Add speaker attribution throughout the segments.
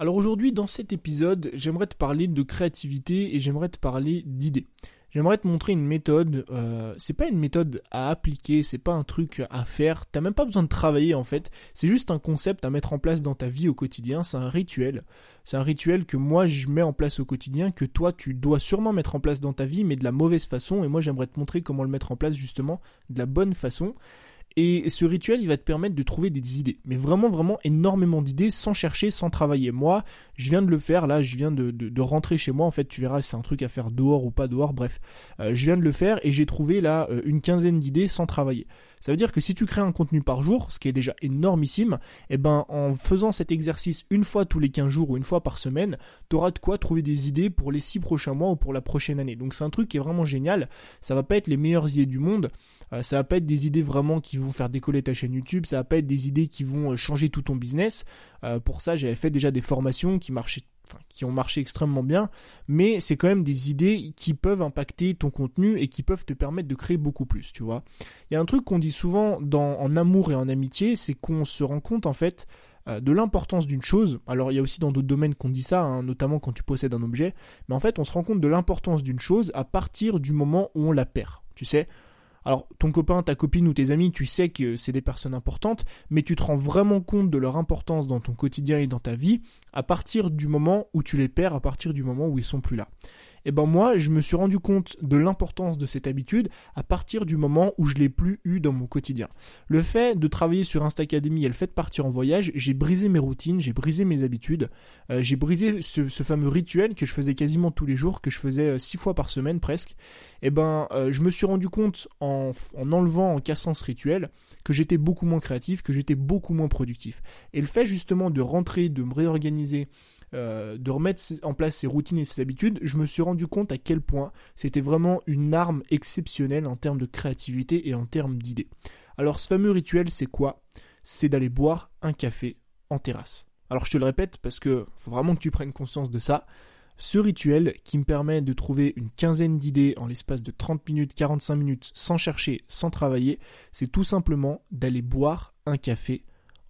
Speaker 1: Alors aujourd'hui, dans cet épisode, j'aimerais te parler de créativité et j'aimerais te parler d'idées. J'aimerais te montrer une méthode. Euh, c'est pas une méthode à appliquer, c'est pas un truc à faire. T'as même pas besoin de travailler en fait. C'est juste un concept à mettre en place dans ta vie au quotidien. C'est un rituel. C'est un rituel que moi je mets en place au quotidien, que toi tu dois sûrement mettre en place dans ta vie, mais de la mauvaise façon. Et moi j'aimerais te montrer comment le mettre en place justement de la bonne façon. Et ce rituel, il va te permettre de trouver des idées. Mais vraiment, vraiment énormément d'idées sans chercher, sans travailler. Moi, je viens de le faire, là, je viens de, rentrer chez moi. En fait, tu verras, c'est un truc à faire dehors ou pas dehors, bref. Euh, je viens de le faire et j'ai trouvé là euh, une quinzaine d'idées sans travailler. Ça veut dire que si tu crées un contenu par jour, ce qui est déjà énormissime, eh ben, en faisant cet exercice une fois tous les 15 jours ou une fois par semaine, tu auras de quoi trouver des idées pour les 6 prochains mois ou pour la prochaine année. Donc c'est un truc qui est vraiment génial. Ça va pas être les meilleures idées du monde. Euh, ça va pas être des idées vraiment qui vont faire décoller ta chaîne YouTube. Ça va pas être des idées qui vont euh, changer tout ton business. Euh, pour ça, j'avais fait déjà des formations qui marchaient qui ont marché extrêmement bien, mais c'est quand même des idées qui peuvent impacter ton contenu et qui peuvent te permettre de créer beaucoup plus, tu vois. Il y a un truc qu'on dit souvent dans, en amour et en amitié, c'est qu'on se rend compte en fait de l'importance d'une chose. Alors il y a aussi dans d'autres domaines qu'on dit ça, hein, notamment quand tu possèdes un objet, mais en fait on se rend compte de l'importance d'une chose à partir du moment où on la perd. Tu sais, alors, ton copain, ta copine ou tes amis, tu sais que c'est des personnes importantes, mais tu te rends vraiment compte de leur importance dans ton quotidien et dans ta vie à partir du moment où tu les perds, à partir du moment où ils sont plus là et eh ben moi, je me suis rendu compte de l'importance de cette habitude à partir du moment où je l'ai plus eu dans mon quotidien. Le fait de travailler sur Instacademy et le fait de partir en voyage, j'ai brisé mes routines, j'ai brisé mes habitudes, euh, j'ai brisé ce, fameux rituel que je faisais quasiment tous les jours, que je faisais euh, six fois par semaine presque. Et eh ben, euh, je me suis rendu compte en, en enlevant, en cassant ce rituel, que j'étais beaucoup moins créatif, que j'étais beaucoup moins productif. Et le fait justement de rentrer, de me réorganiser, euh, de remettre en place ses routines et ses habitudes, je me suis rendu compte à quel point c'était vraiment une arme exceptionnelle en termes de créativité et en termes d'idées. Alors ce fameux rituel, c'est quoi? C'est d'aller boire un café en terrasse. Alors je te le répète parce que faut vraiment que tu prennes conscience de ça. Ce rituel qui me permet de trouver une quinzaine d'idées en l'espace de 30 minutes, 45 minutes sans chercher, sans travailler, c'est tout simplement d'aller boire un café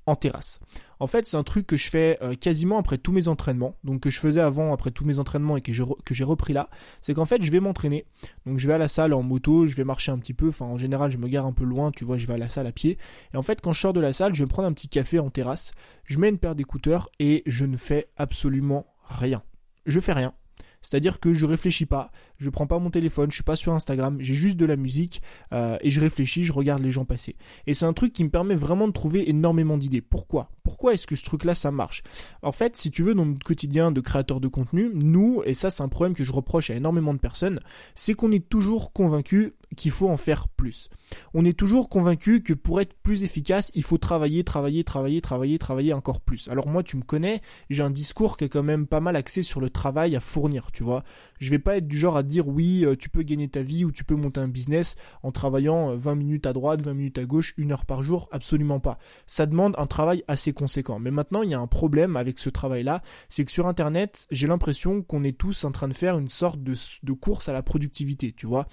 Speaker 1: en terrasse. En fait, c'est un truc que je fais euh, quasiment après tous mes entraînements, donc que je faisais avant après tous mes entraînements et que j'ai repris là. C'est qu'en fait, je vais m'entraîner. Donc je vais à la salle en moto, je vais marcher un petit peu. Enfin, en général, je me gare un peu loin, tu vois, je vais à la salle à pied. Et en fait, quand je sors de la salle, je vais prendre un petit café en terrasse. Je mets une paire d'écouteurs et je ne fais absolument rien. Je fais rien. C'est-à-dire que je réfléchis pas, je prends pas mon téléphone, je suis pas sur Instagram, j'ai juste de la musique euh, et je réfléchis, je regarde les gens passer. Et c'est un truc qui me permet vraiment de trouver énormément d'idées. Pourquoi? Pourquoi est-ce que ce truc-là ça marche? En fait, si tu veux, dans notre quotidien de créateur de contenu, nous, et ça c'est un problème que je reproche à énormément de personnes, c'est qu'on est toujours convaincu qu'il faut en faire plus. On est toujours convaincu que pour être plus efficace, il faut travailler, travailler, travailler, travailler, travailler encore plus. Alors moi, tu me connais, j'ai un discours qui est quand même pas mal axé sur le travail à fournir, tu vois. Je vais pas être du genre à dire oui, euh, tu peux gagner ta vie ou tu peux monter un business en travaillant 20 euh, minutes à droite, 20 minutes à gauche, une heure par jour, absolument pas. Ça demande un travail assez conséquent. Mais maintenant, il y a un problème avec ce travail-là, c'est que sur Internet, j'ai l'impression qu'on est tous en train de faire une sorte de, de course à la productivité, tu vois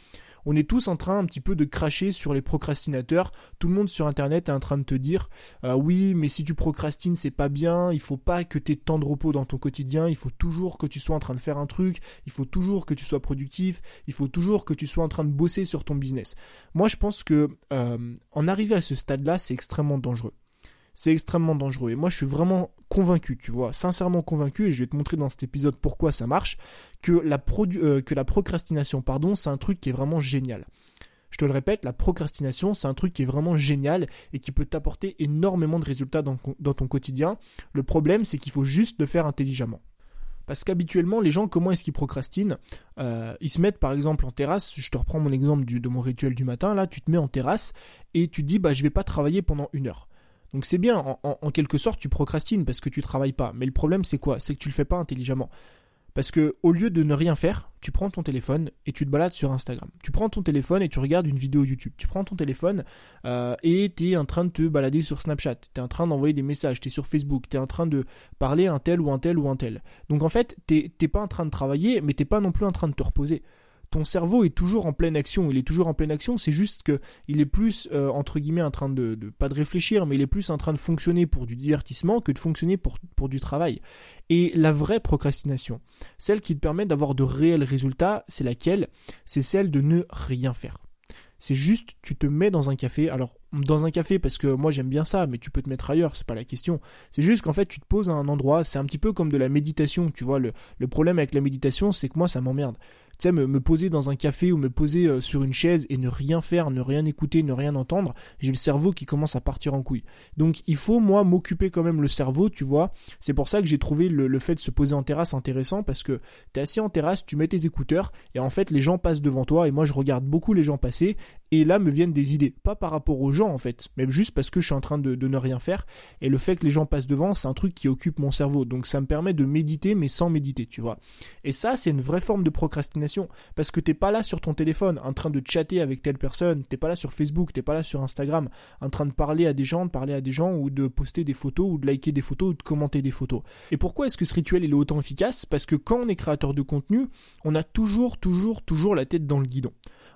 Speaker 1: on est tous en train un petit peu de cracher sur les procrastinateurs. Tout le monde sur internet est en train de te dire euh, oui, mais si tu procrastines, c'est pas bien, il faut pas que tu aies tant de repos dans ton quotidien, il faut toujours que tu sois en train de faire un truc, il faut toujours que tu sois productif, il faut toujours que tu sois en train de bosser sur ton business. Moi, je pense que euh, en arriver à ce stade-là, c'est extrêmement dangereux c'est extrêmement dangereux. Et moi, je suis vraiment convaincu, tu vois, sincèrement convaincu, et je vais te montrer dans cet épisode pourquoi ça marche, que la, euh, que la procrastination, pardon, c'est un truc qui est vraiment génial. Je te le répète, la procrastination, c'est un truc qui est vraiment génial et qui peut t'apporter énormément de résultats dans, ton quotidien. Le problème, c'est qu'il faut juste le faire intelligemment. Parce qu'habituellement, les gens, comment est-ce qu'ils procrastinent? Euh, Ils se mettent par exemple en terrasse, je te reprends mon exemple de mon rituel du matin, là, tu te mets en terrasse et tu te dis, bah je vais pas travailler pendant une heure. Donc c'est bien, en, quelque sorte, tu procrastines parce que tu travailles pas. Mais le problème, c'est quoi? C'est que tu le fais pas intelligemment. Parce que au lieu de ne rien faire, tu prends ton téléphone et tu te balades sur Instagram. Tu prends ton téléphone et tu regardes une vidéo YouTube. Tu prends ton téléphone euh, et tu es en train de te balader sur Snapchat. Tu es en train d'envoyer des messages. Tu es sur Facebook. Tu es en train de parler à un tel ou un tel ou un tel. Donc en fait, t'es pas en train de travailler, mais t'es pas non plus en train de te reposer ton cerveau est toujours en pleine action. Il est toujours en pleine action, c'est juste que il est plus euh, entre guillemets en train de, pas de réfléchir, mais il est plus en train de fonctionner pour du divertissement que de fonctionner pour, pour du travail. Et la vraie procrastination, celle qui te permet d'avoir de réels résultats, c'est laquelle? C'est celle de ne rien faire. C'est juste, tu te mets dans un café. Alors, dans un café, parce que moi j'aime bien ça, mais tu peux te mettre ailleurs, c'est pas la question. C'est juste qu'en fait, tu te poses à un endroit, c'est un petit peu comme de la méditation, tu vois. Le, le problème avec la méditation, c'est que moi, ça m'emmerde sais, me, poser dans un café ou me poser euh, sur une chaise et ne rien faire, ne rien écouter, ne rien entendre, j'ai le cerveau qui commence à partir en couille. Donc il faut, moi, m'occuper quand même le cerveau, tu vois. C'est pour ça que j'ai trouvé le, fait de se poser en terrasse intéressant parce que t'es assis en terrasse, tu mets tes écouteurs et en fait les gens passent devant toi et moi je regarde beaucoup les gens passer et là me viennent des idées. Pas par rapport aux gens en fait, mais juste parce que je suis en train de, ne rien faire et le fait que les gens passent devant, c'est un truc qui occupe mon cerveau. Donc ça me permet de méditer mais sans méditer, tu vois. Et ça, c'est une vraie forme de procrastination parce que t'es pas là sur ton téléphone en train de chatter avec telle personne, t'es pas là sur Facebook, t'es pas là sur Instagram en train de parler à des gens, de parler à des gens ou de poster des photos ou de liker des photos ou de commenter des photos. Et pourquoi est-ce que ce rituel est autant efficace? Parce que quand on est créateur de contenu, on a toujours, toujours, toujours la tête dans le guidon.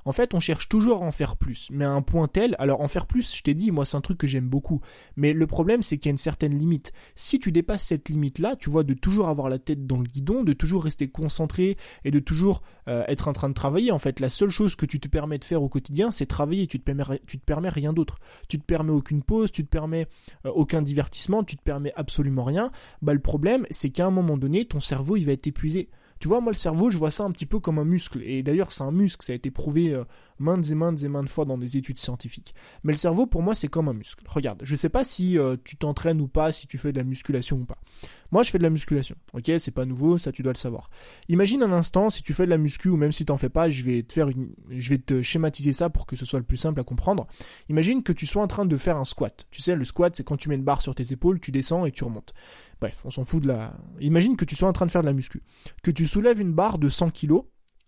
Speaker 1: En fait, on cherche toujours à en faire plus, mais à un point tel, alors en faire plus, je t'ai dit, moi c'est un truc que j'aime beaucoup, mais le problème c'est qu'il y a une certaine limite. Si tu dépasses cette limite-là, tu vois, de toujours avoir la tête dans le guidon, de toujours rester concentré et de toujours euh, être en train de travailler, en fait, la seule chose que tu te permets de faire au quotidien, c'est travailler, tu te permets, te permets rien d'autre. Tu te permets aucune pause, tu te permets euh, aucun divertissement, tu te permets absolument rien. Bah le problème, c'est qu'à un moment donné, ton cerveau il va être épuisé. Tu vois, moi, le cerveau, je vois ça un petit peu comme un muscle. Et d'ailleurs, c'est un muscle, ça a été prouvé euh, maintes et maintes et maintes fois dans des études scientifiques. Mais le cerveau, pour moi, c'est comme un muscle. Regarde, je sais pas si euh, tu t'entraînes ou pas, si tu fais de la musculation ou pas. Moi, je fais de la musculation. Ok, c'est pas nouveau, ça tu dois le savoir. Imagine un instant, si tu fais de la muscu ou même si t'en fais pas, je vais te faire une, je vais te schématiser ça pour que ce soit le plus simple à comprendre. Imagine que tu sois en train de faire un squat. Tu sais, le squat, c'est quand tu mets une barre sur tes épaules, tu descends et tu remontes. Bref, on s'en fout de la. Imagine que tu sois en train de faire de la muscu, que tu soulèves une barre de 100 kg,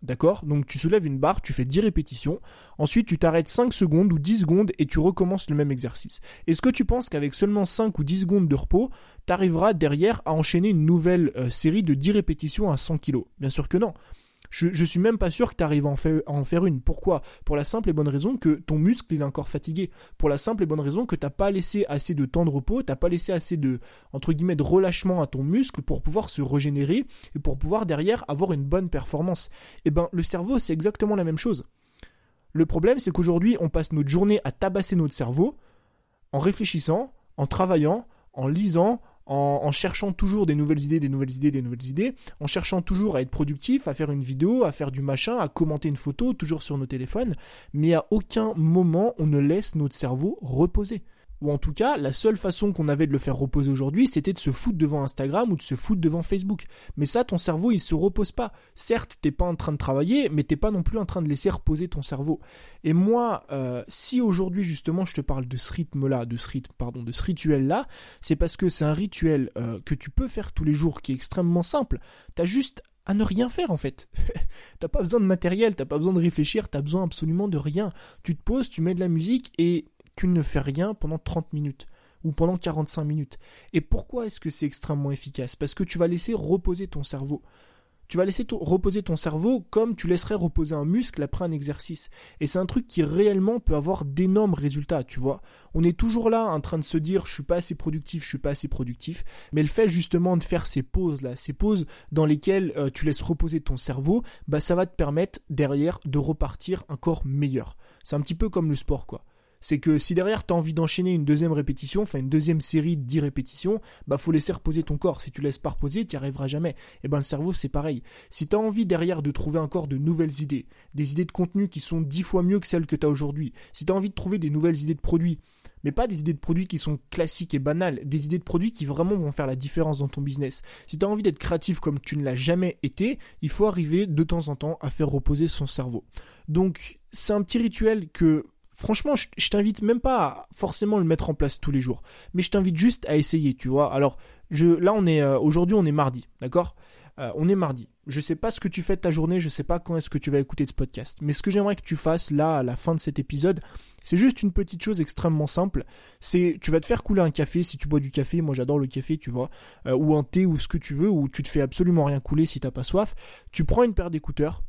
Speaker 1: d'accord? Donc tu soulèves une barre, tu fais 10 répétitions, ensuite tu t'arrêtes 5 secondes ou 10 secondes et tu recommences le même exercice. Est-ce que tu penses qu'avec seulement 5 ou 10 secondes de repos, tu arriveras derrière à enchaîner une nouvelle euh, série de 10 répétitions à 100 kg Bien sûr que non. Je, suis même pas sûr que tu arrives à en, faire, une. Pourquoi? Pour la simple et bonne raison que ton muscle est encore fatigué. Pour la simple et bonne raison que t'as pas laissé assez de temps de repos, t'as pas laissé assez de entre guillemets de relâchement à ton muscle pour pouvoir se régénérer et pour pouvoir derrière avoir une bonne performance. Et eh ben le cerveau c'est exactement la même chose. Le problème c'est qu'aujourd'hui on passe notre journée à tabasser notre cerveau en réfléchissant, en travaillant, en lisant, en, cherchant toujours des nouvelles idées, des nouvelles idées, des nouvelles idées, en cherchant toujours à être productif, à faire une vidéo, à faire du machin, à commenter une photo, toujours sur nos téléphones, mais à aucun moment on ne laisse notre cerveau reposer ou en tout cas, la seule façon qu'on avait de le faire reposer aujourd'hui, c'était de se foutre devant Instagram ou de se foutre devant Facebook. Mais ça, ton cerveau, il se repose pas. Certes, t'es pas en train de travailler, mais t'es pas non plus en train de laisser reposer ton cerveau. Et moi, euh, si aujourd'hui justement je te parle de ce rythme-là, de ce rythme, pardon, de ce rituel-là, c'est parce que c'est un rituel euh, que tu peux faire tous les jours, qui est extrêmement simple. T'as juste à ne rien faire en fait. t'as pas besoin de matériel, t'as pas besoin de réfléchir, t'as besoin absolument de rien. Tu te poses, tu mets de la musique et tu ne fais rien pendant 30 minutes ou pendant 45 minutes. Et pourquoi est-ce que c'est extrêmement efficace? Parce que tu vas laisser reposer ton cerveau. Tu vas laisser reposer ton cerveau comme tu laisserais reposer un muscle après un exercice. Et c'est un truc qui réellement peut avoir d'énormes résultats, tu vois. On est toujours là en train de se dire je suis pas assez productif, je suis pas assez productif. Mais le fait justement de faire ces pauses là, ces pauses dans lesquelles euh, tu laisses reposer ton cerveau, bah ça va te permettre derrière de repartir encore meilleur. C'est un petit peu comme le sport quoi c'est que si derrière tu as envie d'enchaîner une deuxième répétition, enfin une deuxième série de 10 répétitions, bah faut laisser reposer ton corps. Si tu laisses pas reposer, tu n'y arriveras jamais. Et eh ben le cerveau c'est pareil. Si tu as envie derrière de trouver encore de nouvelles idées, des idées de contenu qui sont dix fois mieux que celles que tu as aujourd'hui, si tu as envie de trouver des nouvelles idées de produits, mais pas des idées de produits qui sont classiques et banales, des idées de produits qui vraiment vont faire la différence dans ton business. Si tu as envie d'être créatif comme tu ne l'as jamais été, il faut arriver de temps en temps à faire reposer son cerveau. Donc c'est un petit rituel que franchement, je, t'invite même pas à forcément le mettre en place tous les jours, mais je t'invite juste à essayer, tu vois. Alors, je, là, on est euh, aujourd'hui, on est mardi, d'accord? Euh, On est mardi. Je sais pas ce que tu fais de ta journée, je sais pas quand est-ce que tu vas écouter ce podcast, mais ce que j'aimerais que tu fasses là, à la fin de cet épisode, c'est juste une petite chose extrêmement simple. C'est, tu vas te faire couler un café si tu bois du café. Moi, j'adore le café, tu vois, euh, ou un thé ou ce que tu veux, ou tu te fais absolument rien couler si t'as pas soif. Tu prends une paire d'écouteurs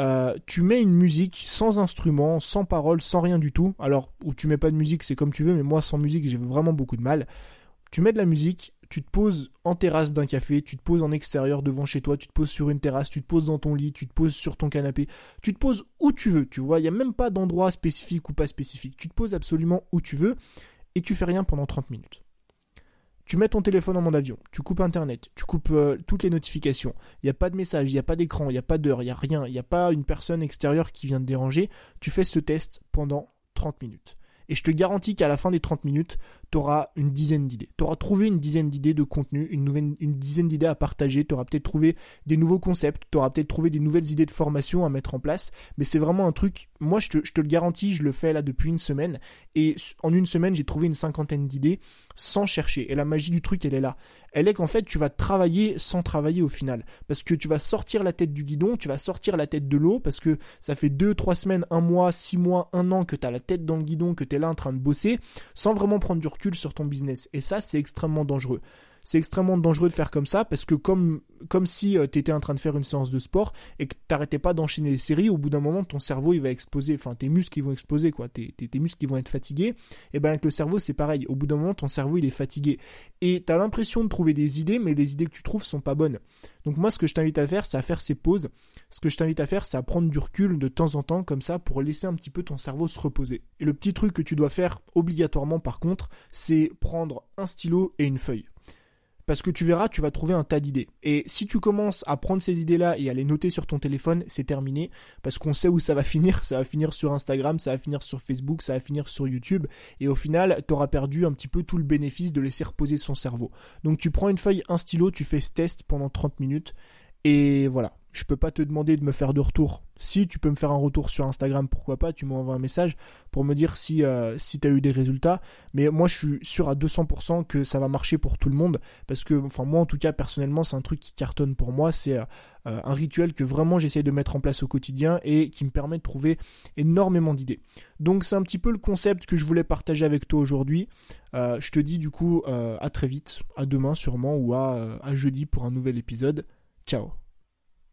Speaker 1: euh, tu mets une musique sans instrument, sans parole, sans rien du tout. Alors, où tu mets pas de musique, c'est comme tu veux, mais moi sans musique, j'ai vraiment beaucoup de mal. Tu mets de la musique, tu te poses en terrasse d'un café, tu te poses en extérieur devant chez toi, tu te poses sur une terrasse, tu te poses dans ton lit, tu te poses sur ton canapé, tu te poses où tu veux, tu vois, il n'y a même pas d'endroit spécifique ou pas spécifique, tu te poses absolument où tu veux et tu fais rien pendant 30 minutes. Tu mets ton téléphone en mode avion, tu coupes Internet, tu coupes euh, toutes les notifications, il n'y a pas de message, il n'y a pas d'écran, il n'y a pas d'heure, il n'y a rien, il n'y a pas une personne extérieure qui vient te déranger, tu fais ce test pendant 30 minutes. Et je te garantis qu'à la fin des 30 minutes, tu auras une dizaine d'idées. Tu auras trouvé une dizaine d'idées de contenu, une, nouvelle, dizaine d'idées à partager, tu auras peut-être trouvé des nouveaux concepts, tu peut-être trouvé des nouvelles idées de formation à mettre en place, mais c'est vraiment un truc, moi je te, le garantis, je le fais là depuis une semaine, et en une semaine j'ai trouvé une cinquantaine d'idées sans chercher, et la magie du truc elle est là. Elle est qu'en fait tu vas travailler sans travailler au final, parce que tu vas sortir la tête du guidon, tu vas sortir la tête de l'eau, parce que ça fait 2, 3 semaines, 1 mois, 6 mois, 1 an que tu as la tête dans le guidon, que tu es là en train de bosser, sans vraiment prendre du sur ton business. Et ça, c'est extrêmement dangereux. C'est extrêmement dangereux de faire comme ça parce que comme, comme si euh, tu étais en train de faire une séance de sport et que t'arrêtais pas d'enchaîner les séries, au bout d'un moment, ton cerveau, il va exploser. Enfin, tes muscles, ils vont exploser, quoi. Tes, tes, muscles, ils vont être fatigués. Et ben, avec le cerveau, c'est pareil. Au bout d'un moment, ton cerveau, il est fatigué. Et tu as l'impression de trouver des idées, mais les idées que tu trouves sont pas bonnes. Donc moi, ce que je t'invite à faire, c'est à faire ces pauses. Ce que je t'invite à faire, c'est à prendre du recul de temps en temps, comme ça, pour laisser un petit peu ton cerveau se reposer. Et le petit truc que tu dois faire obligatoirement, par contre, c'est prendre un stylo et une feuille parce que tu verras, tu vas trouver un tas d'idées. Et si tu commences à prendre ces idées-là et à les noter sur ton téléphone, c'est terminé, parce qu'on sait où ça va finir, ça va finir sur Instagram, ça va finir sur Facebook, ça va finir sur YouTube, et au final, tu auras perdu un petit peu tout le bénéfice de laisser reposer son cerveau. Donc tu prends une feuille, un stylo, tu fais ce test pendant 30 minutes, et voilà. Je peux pas te demander de me faire de retour. Si tu peux me faire un retour sur Instagram, pourquoi pas, tu m'envoies un message pour me dire si, euh, si tu as eu des résultats. Mais moi, je suis sûr à 200% que ça va marcher pour tout le monde. Parce que, enfin, moi, en tout cas, personnellement, c'est un truc qui cartonne pour moi. C'est euh, un rituel que vraiment j'essaie de mettre en place au quotidien et qui me permet de trouver énormément d'idées. Donc, c'est un petit peu le concept que je voulais partager avec toi aujourd'hui. Euh, je te dis du coup à très vite, à demain sûrement ou à jeudi pour un nouvel épisode. Ciao